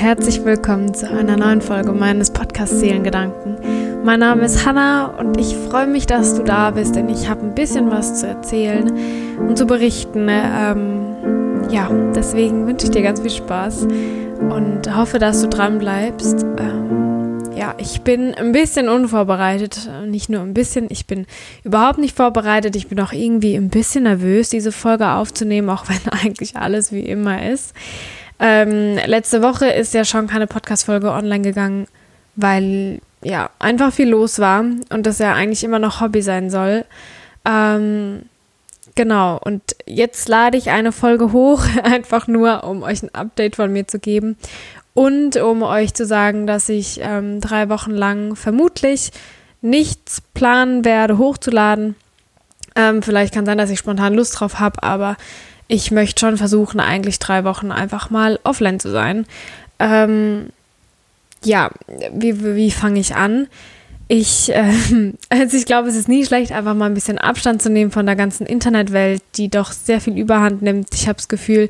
herzlich willkommen zu einer neuen Folge meines Podcasts Seelengedanken. Mein Name ist Hanna und ich freue mich, dass du da bist, denn ich habe ein bisschen was zu erzählen und zu berichten. Ähm, ja, deswegen wünsche ich dir ganz viel Spaß und hoffe, dass du dran bleibst. Ähm, ja, ich bin ein bisschen unvorbereitet, nicht nur ein bisschen, ich bin überhaupt nicht vorbereitet. Ich bin auch irgendwie ein bisschen nervös, diese Folge aufzunehmen, auch wenn eigentlich alles wie immer ist. Ähm, letzte Woche ist ja schon keine Podcast-Folge online gegangen, weil ja einfach viel los war und das ja eigentlich immer noch Hobby sein soll. Ähm, genau, und jetzt lade ich eine Folge hoch, einfach nur, um euch ein Update von mir zu geben und um euch zu sagen, dass ich ähm, drei Wochen lang vermutlich nichts planen werde, hochzuladen. Ähm, vielleicht kann sein, dass ich spontan Lust drauf habe, aber ich möchte schon versuchen, eigentlich drei Wochen einfach mal offline zu sein. Ähm, ja, wie, wie fange ich an? Ich, äh, also ich glaube, es ist nie schlecht, einfach mal ein bisschen Abstand zu nehmen von der ganzen Internetwelt, die doch sehr viel Überhand nimmt. Ich habe das Gefühl,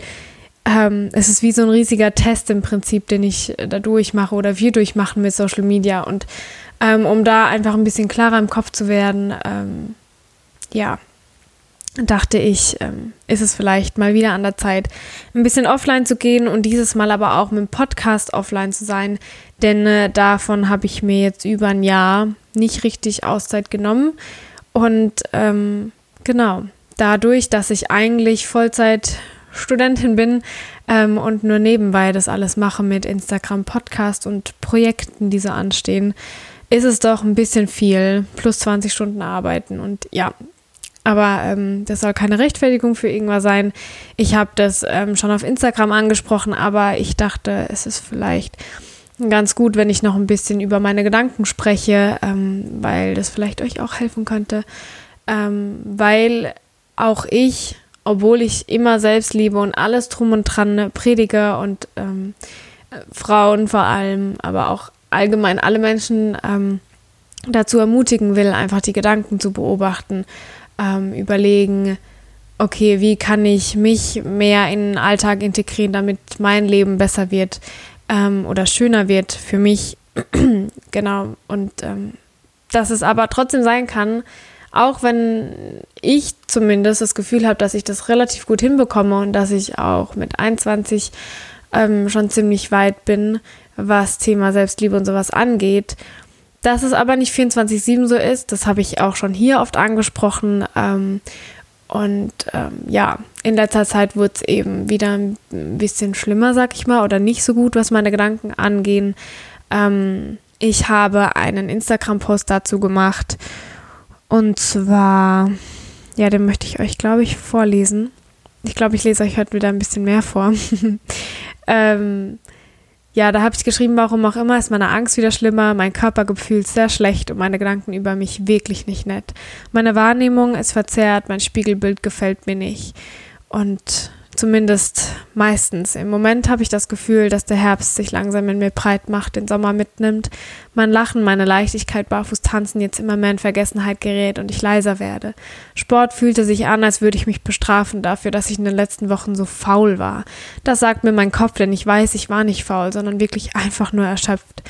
ähm, es ist wie so ein riesiger Test im Prinzip, den ich da durchmache oder wir durchmachen mit Social Media. Und ähm, um da einfach ein bisschen klarer im Kopf zu werden, ähm, ja, dachte ich, ähm, ist es vielleicht mal wieder an der Zeit, ein bisschen offline zu gehen und dieses Mal aber auch mit dem Podcast offline zu sein, denn äh, davon habe ich mir jetzt über ein Jahr nicht richtig Auszeit genommen. Und ähm, genau, dadurch, dass ich eigentlich Vollzeit Studentin bin ähm, und nur nebenbei das alles mache mit Instagram, Podcast und Projekten, die so anstehen, ist es doch ein bisschen viel, plus 20 Stunden arbeiten. Und ja, aber ähm, das soll keine Rechtfertigung für irgendwas sein. Ich habe das ähm, schon auf Instagram angesprochen, aber ich dachte, es ist vielleicht ganz gut, wenn ich noch ein bisschen über meine Gedanken spreche, ähm, weil das vielleicht euch auch helfen könnte. Ähm, weil auch ich, obwohl ich immer Selbstliebe und alles drum und dran predige und ähm, Frauen vor allem, aber auch allgemein alle Menschen ähm, dazu ermutigen will, einfach die Gedanken zu beobachten ähm, überlegen, okay, wie kann ich mich mehr in den Alltag integrieren, damit mein Leben besser wird ähm, oder schöner wird für mich. genau. Und ähm, dass es aber trotzdem sein kann, auch wenn ich zumindest das Gefühl habe, dass ich das relativ gut hinbekomme und dass ich auch mit 21 ähm, schon ziemlich weit bin, was Thema Selbstliebe und sowas angeht dass es aber nicht 24-7 so ist, das habe ich auch schon hier oft angesprochen. Ähm, und ähm, ja, in letzter Zeit wurde es eben wieder ein bisschen schlimmer, sag ich mal, oder nicht so gut, was meine Gedanken angehen. Ähm, ich habe einen Instagram-Post dazu gemacht. Und zwar, ja, den möchte ich euch, glaube ich, vorlesen. Ich glaube, ich lese euch heute wieder ein bisschen mehr vor. ähm, ja, da habe ich geschrieben, warum auch immer ist meine Angst wieder schlimmer, mein Körpergefühl sehr schlecht und meine Gedanken über mich wirklich nicht nett. Meine Wahrnehmung ist verzerrt, mein Spiegelbild gefällt mir nicht. Und Zumindest meistens. Im Moment habe ich das Gefühl, dass der Herbst sich langsam in mir breit macht, den Sommer mitnimmt, mein Lachen, meine Leichtigkeit, barfuß tanzen jetzt immer mehr in Vergessenheit gerät und ich leiser werde. Sport fühlte sich an, als würde ich mich bestrafen dafür, dass ich in den letzten Wochen so faul war. Das sagt mir mein Kopf, denn ich weiß, ich war nicht faul, sondern wirklich einfach nur erschöpft.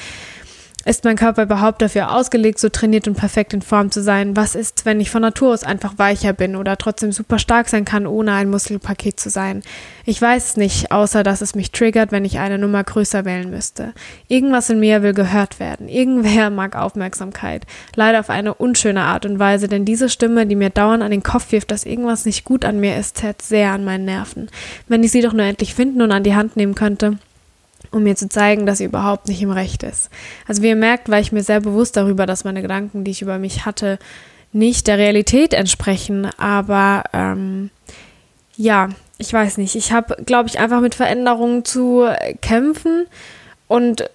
Ist mein Körper überhaupt dafür ausgelegt, so trainiert und perfekt in Form zu sein? Was ist, wenn ich von Natur aus einfach weicher bin oder trotzdem super stark sein kann, ohne ein Muskelpaket zu sein? Ich weiß es nicht, außer dass es mich triggert, wenn ich eine Nummer größer wählen müsste. Irgendwas in mir will gehört werden. Irgendwer mag Aufmerksamkeit. Leider auf eine unschöne Art und Weise, denn diese Stimme, die mir dauernd an den Kopf wirft, dass irgendwas nicht gut an mir ist, zerrt sehr an meinen Nerven. Wenn ich sie doch nur endlich finden und an die Hand nehmen könnte um mir zu zeigen, dass sie überhaupt nicht im Recht ist. Also wie ihr merkt, war ich mir sehr bewusst darüber, dass meine Gedanken, die ich über mich hatte, nicht der Realität entsprechen. Aber ähm, ja, ich weiß nicht. Ich habe, glaube ich, einfach mit Veränderungen zu kämpfen und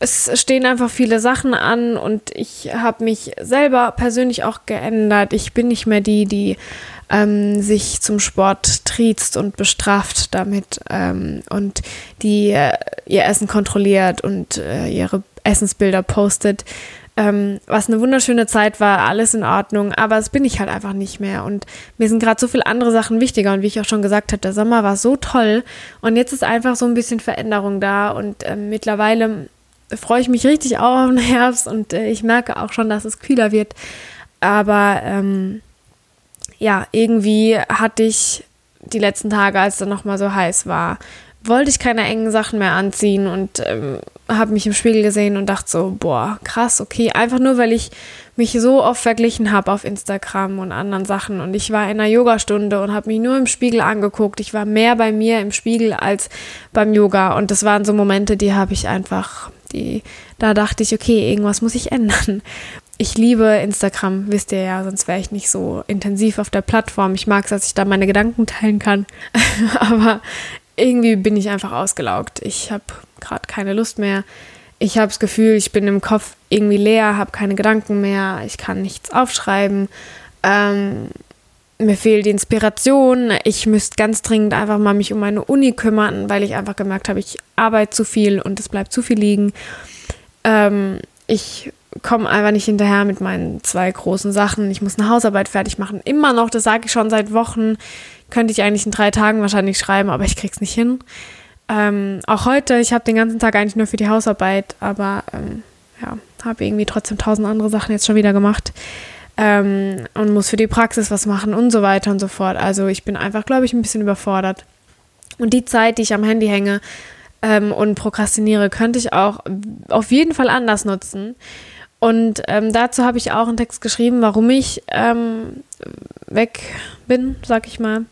es stehen einfach viele Sachen an und ich habe mich selber persönlich auch geändert. Ich bin nicht mehr die, die ähm, sich zum Sport triezt und bestraft damit ähm, und die äh, ihr Essen kontrolliert und äh, ihre Essensbilder postet. ähm, was eine wunderschöne Zeit war, alles in Ordnung, aber das bin ich halt einfach nicht mehr. Und mir sind gerade so viele andere Sachen wichtiger. Und wie ich auch schon gesagt habe, der Sommer war so toll. Und jetzt ist einfach so ein bisschen Veränderung da. Und äh, mittlerweile freue ich mich richtig auch auf den Herbst und äh, ich merke auch schon, dass es kühler wird. Aber ähm, ja, irgendwie hatte ich die letzten Tage, als es dann nochmal so heiß war, wollte ich keine engen Sachen mehr anziehen und ähm, habe mich im Spiegel gesehen und dachte so, boah, krass, okay, einfach nur, weil ich mich so oft verglichen habe auf Instagram und anderen Sachen und ich war in einer Yogastunde und habe mich nur im Spiegel angeguckt. Ich war mehr bei mir im Spiegel als beim Yoga und das waren so Momente, die habe ich einfach, die, da dachte ich, okay, irgendwas muss ich ändern. Ich liebe Instagram, wisst ihr ja, sonst wäre ich nicht so intensiv auf der Plattform. Ich mag es, dass ich da meine Gedanken teilen kann. Aber irgendwie bin ich einfach ausgelaugt. Ich habe gerade keine Lust mehr. Ich habe das Gefühl, ich bin im Kopf irgendwie leer, habe keine Gedanken mehr, ich kann nichts aufschreiben. Ähm, mir fehlt die Inspiration. Ich müsste ganz dringend einfach mal mich um meine Uni kümmern, weil ich einfach gemerkt habe, ich arbeite zu viel und es bleibt zu viel liegen. Ähm, ich komme einfach nicht hinterher mit meinen zwei großen Sachen. Ich muss eine Hausarbeit fertig machen. Immer noch, das sage ich schon seit Wochen könnte ich eigentlich in drei Tagen wahrscheinlich schreiben, aber ich krieg's nicht hin. Ähm, auch heute, ich habe den ganzen Tag eigentlich nur für die Hausarbeit, aber ähm, ja, habe irgendwie trotzdem tausend andere Sachen jetzt schon wieder gemacht ähm, und muss für die Praxis was machen und so weiter und so fort. Also ich bin einfach, glaube ich, ein bisschen überfordert. Und die Zeit, die ich am Handy hänge ähm, und prokrastiniere, könnte ich auch auf jeden Fall anders nutzen. Und ähm, dazu habe ich auch einen Text geschrieben, warum ich ähm, weg bin, sag ich mal.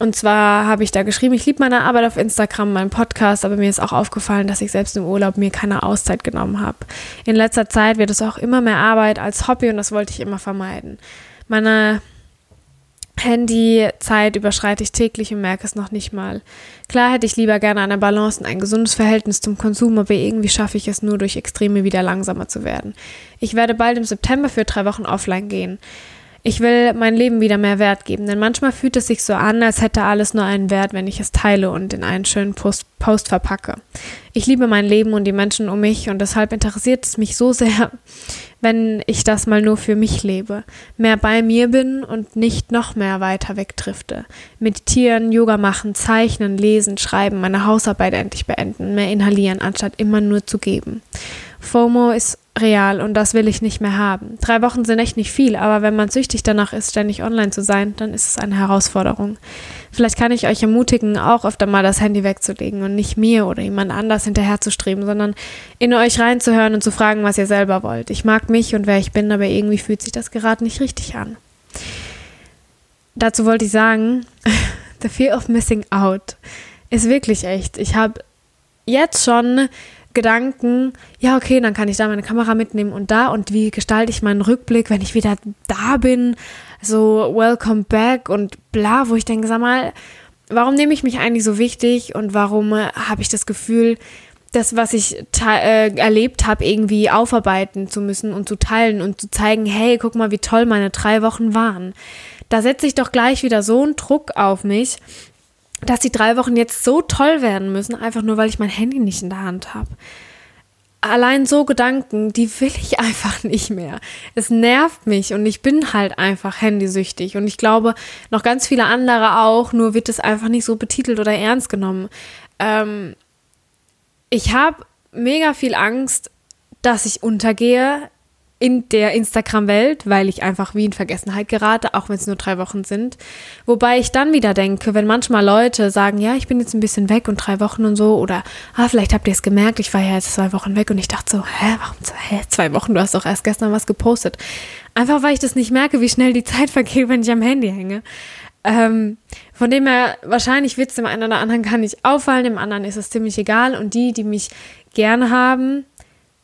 Und zwar habe ich da geschrieben, ich liebe meine Arbeit auf Instagram, meinen Podcast, aber mir ist auch aufgefallen, dass ich selbst im Urlaub mir keine Auszeit genommen habe. In letzter Zeit wird es auch immer mehr Arbeit als Hobby und das wollte ich immer vermeiden. Meine Handyzeit überschreite ich täglich und merke es noch nicht mal. Klar hätte ich lieber gerne eine Balance und ein gesundes Verhältnis zum Konsum, aber irgendwie schaffe ich es nur durch Extreme wieder langsamer zu werden. Ich werde bald im September für drei Wochen offline gehen. Ich will mein Leben wieder mehr Wert geben, denn manchmal fühlt es sich so an, als hätte alles nur einen Wert, wenn ich es teile und in einen schönen Post, Post verpacke. Ich liebe mein Leben und die Menschen um mich und deshalb interessiert es mich so sehr, wenn ich das mal nur für mich lebe, mehr bei mir bin und nicht noch mehr weiter wegdrifte. Meditieren, Yoga machen, zeichnen, lesen, schreiben, meine Hausarbeit endlich beenden, mehr inhalieren, anstatt immer nur zu geben. FOMO ist real und das will ich nicht mehr haben. Drei Wochen sind echt nicht viel, aber wenn man süchtig danach ist, ständig online zu sein, dann ist es eine Herausforderung. Vielleicht kann ich euch ermutigen, auch öfter mal das Handy wegzulegen und nicht mir oder jemand anders hinterherzustreben, sondern in euch reinzuhören und zu fragen, was ihr selber wollt. Ich mag mich und wer ich bin, aber irgendwie fühlt sich das gerade nicht richtig an. Dazu wollte ich sagen, the fear of missing out ist wirklich echt. Ich habe jetzt schon Gedanken, ja, okay, dann kann ich da meine Kamera mitnehmen und da und wie gestalte ich meinen Rückblick, wenn ich wieder da bin, so welcome back und bla, wo ich denke, sag mal, warum nehme ich mich eigentlich so wichtig und warum äh, habe ich das Gefühl, das, was ich äh, erlebt habe, irgendwie aufarbeiten zu müssen und zu teilen und zu zeigen, hey, guck mal, wie toll meine drei Wochen waren. Da setze ich doch gleich wieder so einen Druck auf mich, dass die drei Wochen jetzt so toll werden müssen, einfach nur weil ich mein Handy nicht in der Hand habe. Allein so Gedanken, die will ich einfach nicht mehr. Es nervt mich und ich bin halt einfach handysüchtig und ich glaube noch ganz viele andere auch, nur wird es einfach nicht so betitelt oder ernst genommen. Ähm, ich habe mega viel Angst, dass ich untergehe in der Instagram-Welt, weil ich einfach wie in Vergessenheit gerate, auch wenn es nur drei Wochen sind. Wobei ich dann wieder denke, wenn manchmal Leute sagen, ja, ich bin jetzt ein bisschen weg und drei Wochen und so, oder ah, vielleicht habt ihr es gemerkt, ich war ja jetzt zwei Wochen weg und ich dachte so, hä, warum hä, zwei Wochen? Du hast doch erst gestern was gepostet. Einfach weil ich das nicht merke, wie schnell die Zeit vergeht, wenn ich am Handy hänge. Ähm, von dem her, wahrscheinlich wird es dem einen oder anderen gar nicht auffallen, dem anderen ist es ziemlich egal und die, die mich gerne haben,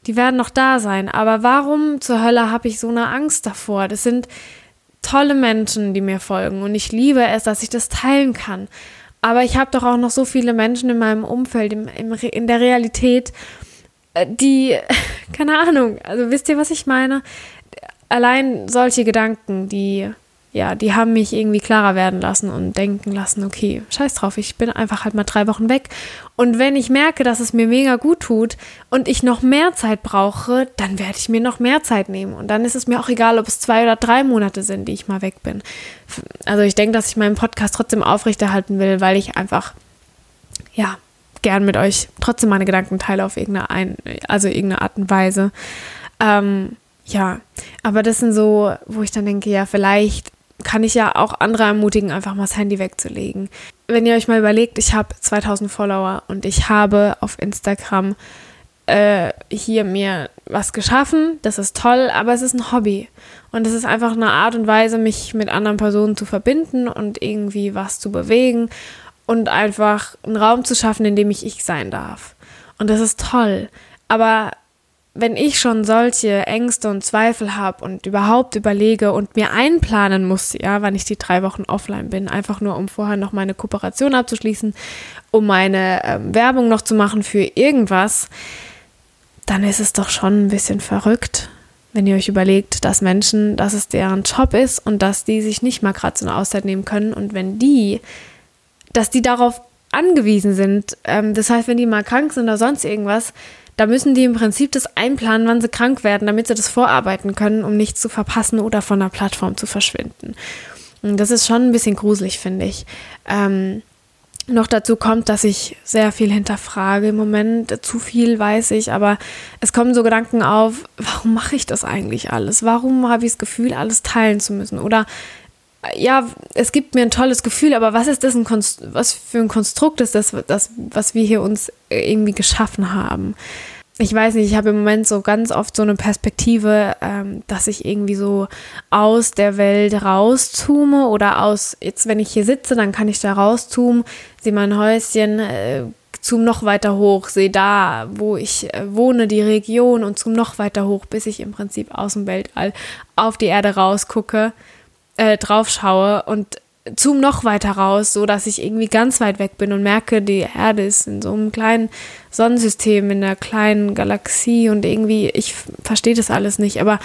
die werden noch da sein. Aber warum zur Hölle habe ich so eine Angst davor? Das sind tolle Menschen, die mir folgen und ich liebe es, dass ich das teilen kann. Aber ich habe doch auch noch so viele Menschen in meinem Umfeld, im, im, in der Realität, äh, die, keine Ahnung, also wisst ihr, was ich meine? Allein solche Gedanken, die ja, die haben mich irgendwie klarer werden lassen und denken lassen, okay, scheiß drauf, ich bin einfach halt mal drei Wochen weg. Und wenn ich merke, dass es mir mega gut tut und ich noch mehr Zeit brauche, dann werde ich mir noch mehr Zeit nehmen. Und dann ist es mir auch egal, ob es zwei oder drei Monate sind, die ich mal weg bin. Also ich denke, dass ich meinen Podcast trotzdem aufrechterhalten will, weil ich einfach, ja, gern mit euch trotzdem meine Gedanken teile auf irgendeine, ein, also irgendeine Art und Weise. Ähm, ja, aber das sind so, wo ich dann denke, ja, vielleicht kann ich ja auch andere ermutigen, einfach mal das Handy wegzulegen. Wenn ihr euch mal überlegt, ich habe 2000 Follower und ich habe auf Instagram äh, hier mir was geschaffen, das ist toll, aber es ist ein Hobby. Und es ist einfach eine Art und Weise, mich mit anderen Personen zu verbinden und irgendwie was zu bewegen und einfach einen Raum zu schaffen, in dem ich ich sein darf. Und das ist toll. Aber wenn ich schon solche Ängste und Zweifel habe und überhaupt überlege und mir einplanen muss, ja, wann ich die drei Wochen offline bin, einfach nur um vorher noch meine Kooperation abzuschließen, um meine ähm, Werbung noch zu machen für irgendwas, dann ist es doch schon ein bisschen verrückt, wenn ihr euch überlegt, dass Menschen, dass es deren Job ist und dass die sich nicht mal gerade so eine Auszeit nehmen können und wenn die, dass die darauf angewiesen sind, ähm, das heißt, wenn die mal krank sind oder sonst irgendwas, da müssen die im Prinzip das einplanen, wann sie krank werden, damit sie das vorarbeiten können, um nichts zu verpassen oder von der Plattform zu verschwinden. Und das ist schon ein bisschen gruselig, finde ich. Ähm, noch dazu kommt, dass ich sehr viel hinterfrage im Moment. Zu viel weiß ich, aber es kommen so Gedanken auf, warum mache ich das eigentlich alles? Warum habe ich das Gefühl, alles teilen zu müssen? Oder ja, es gibt mir ein tolles Gefühl, aber was ist das ein Konst was für ein Konstrukt ist das, das, was wir hier uns irgendwie geschaffen haben? Ich weiß nicht, ich habe im Moment so ganz oft so eine Perspektive, ähm, dass ich irgendwie so aus der Welt rauszoome oder aus, jetzt wenn ich hier sitze, dann kann ich da rauszoomen, sehe mein Häuschen, äh, zoom noch weiter hoch, sehe da, wo ich äh, wohne, die Region und zoom noch weiter hoch, bis ich im Prinzip aus dem Weltall auf die Erde rausgucke äh, drauf schaue und zoom noch weiter raus, so dass ich irgendwie ganz weit weg bin und merke, die Erde ist in so einem kleinen Sonnensystem, in einer kleinen Galaxie und irgendwie, ich verstehe das alles nicht, aber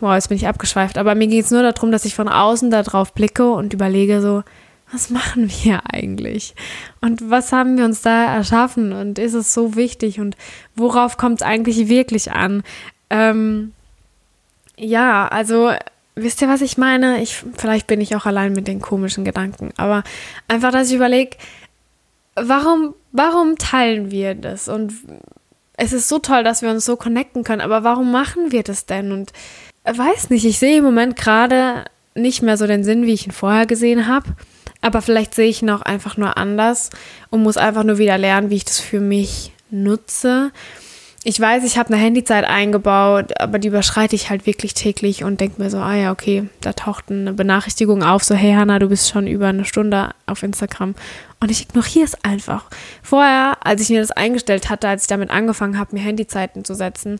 wow, jetzt bin ich abgeschweift, aber mir geht es nur darum, dass ich von außen da drauf blicke und überlege so, was machen wir eigentlich? Und was haben wir uns da erschaffen? Und ist es so wichtig? Und worauf kommt es eigentlich wirklich an? Ähm, ja, also wisst ihr, was ich meine? Ich, vielleicht bin ich auch allein mit den komischen Gedanken, aber einfach, dass ich überlege, warum, warum teilen wir das? Und es ist so toll, dass wir uns so connecten können, aber warum machen wir das denn? Und weiß nicht, ich sehe im Moment gerade nicht mehr so den Sinn, wie ich ihn vorher gesehen habe. Aber vielleicht sehe ich ihn auch einfach nur anders und muss einfach nur wieder lernen, wie ich das für mich nutze ich weiß, ich habe eine Handyzeit eingebaut, aber die überschreite ich halt wirklich täglich und denke mir so, ah ja, okay, da taucht eine Benachrichtigung auf, so, hey Hanna, du bist schon über eine Stunde auf Instagram. Und ich ignoriere es einfach. Vorher, als ich mir das eingestellt hatte, als ich damit angefangen habe, mir Handyzeiten zu setzen,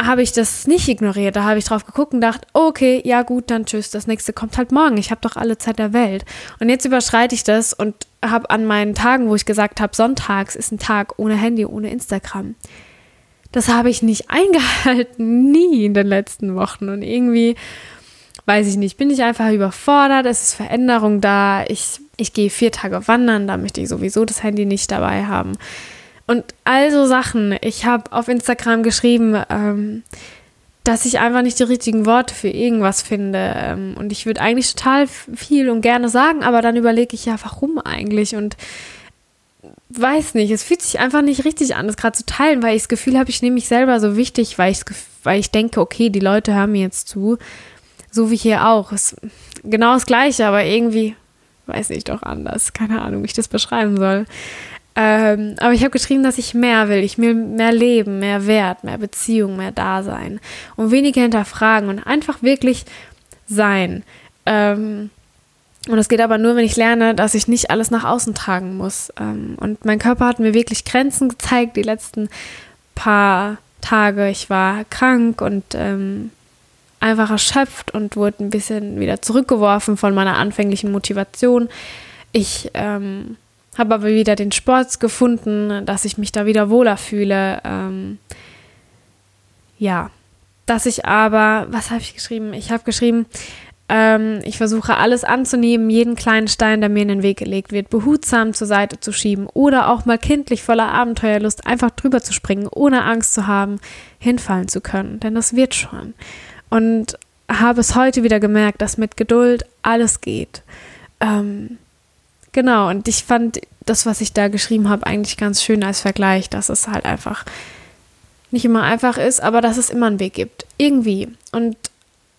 habe ich das nicht ignoriert. Da habe ich drauf geguckt und dachte, okay, ja gut, dann tschüss, das nächste kommt halt morgen. Ich habe doch alle Zeit der Welt. Und jetzt überschreite ich das und habe an meinen Tagen, wo ich gesagt habe, sonntags ist ein Tag ohne Handy, ohne Instagram das habe ich nicht eingehalten, nie in den letzten Wochen. Und irgendwie, weiß ich nicht, bin ich einfach überfordert, es ist Veränderung da. Ich, ich gehe vier Tage wandern, da möchte ich sowieso das Handy nicht dabei haben. Und all so Sachen. Ich habe auf Instagram geschrieben, ähm, dass ich einfach nicht die richtigen Worte für irgendwas finde. Ähm, und ich würde eigentlich total viel und gerne sagen, aber dann überlege ich ja, warum eigentlich? Und weiß nicht, es fühlt sich einfach nicht richtig an, das gerade zu teilen, weil ich das Gefühl habe, ich nehme mich selber so wichtig, weil ich, weil ich denke, okay, die Leute hören mir jetzt zu, so wie hier auch. Es, genau das Gleiche, aber irgendwie, weiß ich doch anders, keine Ahnung, wie ich das beschreiben soll. Ähm, aber ich habe geschrieben, dass ich mehr will. Ich will mehr Leben, mehr Wert, mehr Beziehung, mehr Dasein und weniger hinterfragen und einfach wirklich sein. Ähm, und das geht aber nur, wenn ich lerne, dass ich nicht alles nach außen tragen muss. Ähm, und mein Körper hat mir wirklich Grenzen gezeigt die letzten paar Tage. Ich war krank und ähm, einfach erschöpft und wurde ein bisschen wieder zurückgeworfen von meiner anfänglichen Motivation. Ich ähm, habe aber wieder den Sport gefunden, dass ich mich da wieder wohler fühle. Ähm, ja, dass ich aber, was habe ich geschrieben? Ich habe geschrieben, Ähm, ich versuche alles anzunehmen, jeden kleinen Stein, der mir in den Weg gelegt wird, behutsam zur Seite zu schieben oder auch mal kindlich voller Abenteuerlust einfach drüber zu springen, ohne Angst zu haben, hinfallen zu können. Denn das wird schon. Und habe es heute wieder gemerkt, dass mit Geduld alles geht. Ähm, genau, und ich fand das, was ich da geschrieben habe, eigentlich ganz schön als Vergleich, dass es halt einfach nicht immer einfach ist, aber dass es immer einen Weg gibt. Irgendwie. Und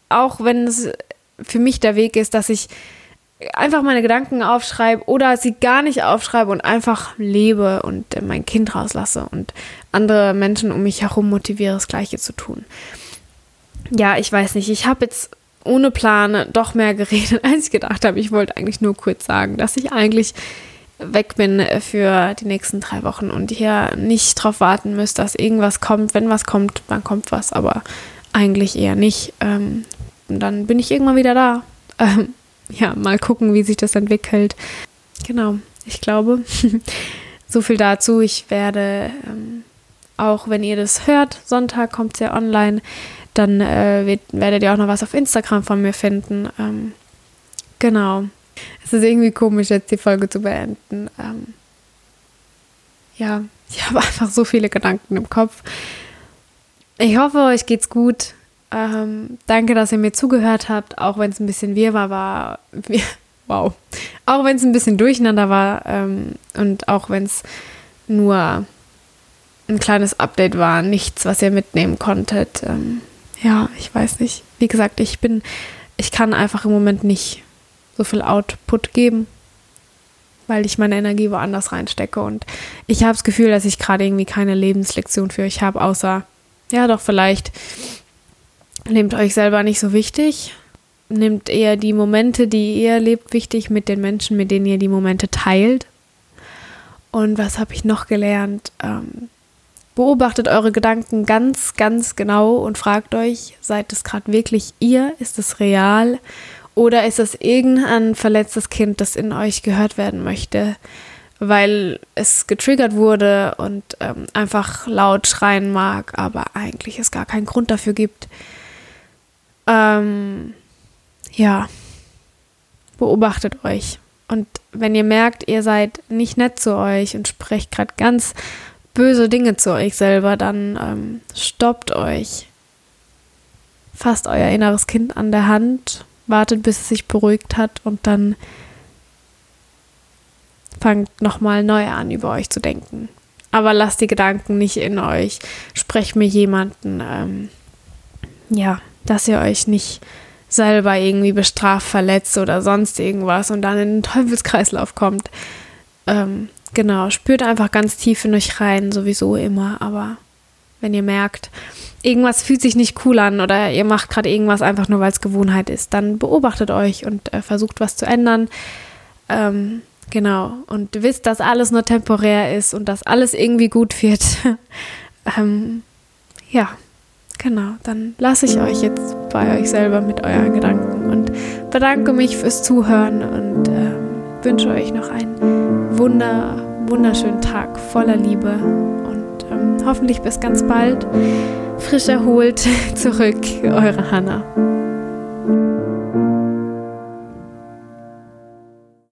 auch wenn es für mich der Weg ist, dass ich einfach meine Gedanken aufschreibe oder sie gar nicht aufschreibe und einfach lebe und mein Kind rauslasse und andere Menschen um mich herum motiviere, das Gleiche zu tun. Ja, ich weiß nicht. Ich habe jetzt ohne Plan doch mehr geredet, als ich gedacht habe. Ich wollte eigentlich nur kurz sagen, dass ich eigentlich weg bin für die nächsten drei Wochen und hier nicht drauf warten müsst, dass irgendwas kommt. Wenn was kommt, dann kommt was, aber eigentlich eher nicht. Ähm, und dann bin ich irgendwann wieder da. Ähm, ja, mal gucken, wie sich das entwickelt. Genau, ich glaube, so viel dazu. Ich werde, ähm, auch wenn ihr das hört, Sonntag kommt es ja online, dann äh, wird, werdet ihr auch noch was auf Instagram von mir finden. Ähm, genau. Es ist irgendwie komisch, jetzt die Folge zu beenden. Ähm, ja, ich habe einfach so viele Gedanken im Kopf. Ich hoffe, euch geht's gut. Ähm, danke, dass ihr mir zugehört habt, auch wenn es ein bisschen wirr war. wow. Auch wenn es ein bisschen durcheinander war ähm, und auch wenn es nur ein kleines Update war, nichts, was ihr mitnehmen konntet. Ähm, ja, ich weiß nicht. Wie gesagt, ich bin, ich kann einfach im Moment nicht so viel Output geben, weil ich meine Energie woanders reinstecke. Und ich habe das Gefühl, dass ich gerade irgendwie keine Lebenslektion für euch habe, außer, ja, doch vielleicht Nehmt euch selber nicht so wichtig. Nehmt eher die Momente, die ihr erlebt, wichtig mit den Menschen, mit denen ihr die Momente teilt. Und was habe ich noch gelernt? Ähm, beobachtet eure Gedanken ganz, ganz genau und fragt euch, seid es gerade wirklich ihr? Ist es real? Oder ist es irgendein verletztes Kind, das in euch gehört werden möchte, weil es getriggert wurde und ähm, einfach laut schreien mag, aber eigentlich es gar keinen Grund dafür gibt? Ähm, ja, beobachtet euch. Und wenn ihr merkt, ihr seid nicht nett zu euch und sprecht gerade ganz böse Dinge zu euch selber, dann ähm, stoppt euch. Fasst euer inneres Kind an der Hand, wartet, bis es sich beruhigt hat und dann fangt nochmal neu an, über euch zu denken. Aber lasst die Gedanken nicht in euch. Sprecht mir jemanden, ähm, ja, dass ihr euch nicht selber irgendwie bestraft, verletzt oder sonst irgendwas und dann in den Teufelskreislauf kommt. Ähm, genau, spürt einfach ganz tief in euch rein, sowieso immer, aber wenn ihr merkt, irgendwas fühlt sich nicht cool an oder ihr macht gerade irgendwas einfach nur, weil es Gewohnheit ist, dann beobachtet euch und äh, versucht was zu ändern. Ähm, genau, und wisst, dass alles nur temporär ist und dass alles irgendwie gut wird. ähm, ja, Genau, dann lasse ich euch jetzt bei euch selber mit euren Gedanken und bedanke mich fürs Zuhören und äh, wünsche euch noch einen wunder, wunderschönen Tag voller Liebe und ähm, hoffentlich bis ganz bald frisch erholt zurück, eure Hannah.